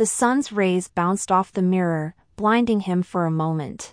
The sun's rays bounced off the mirror, blinding him for a moment.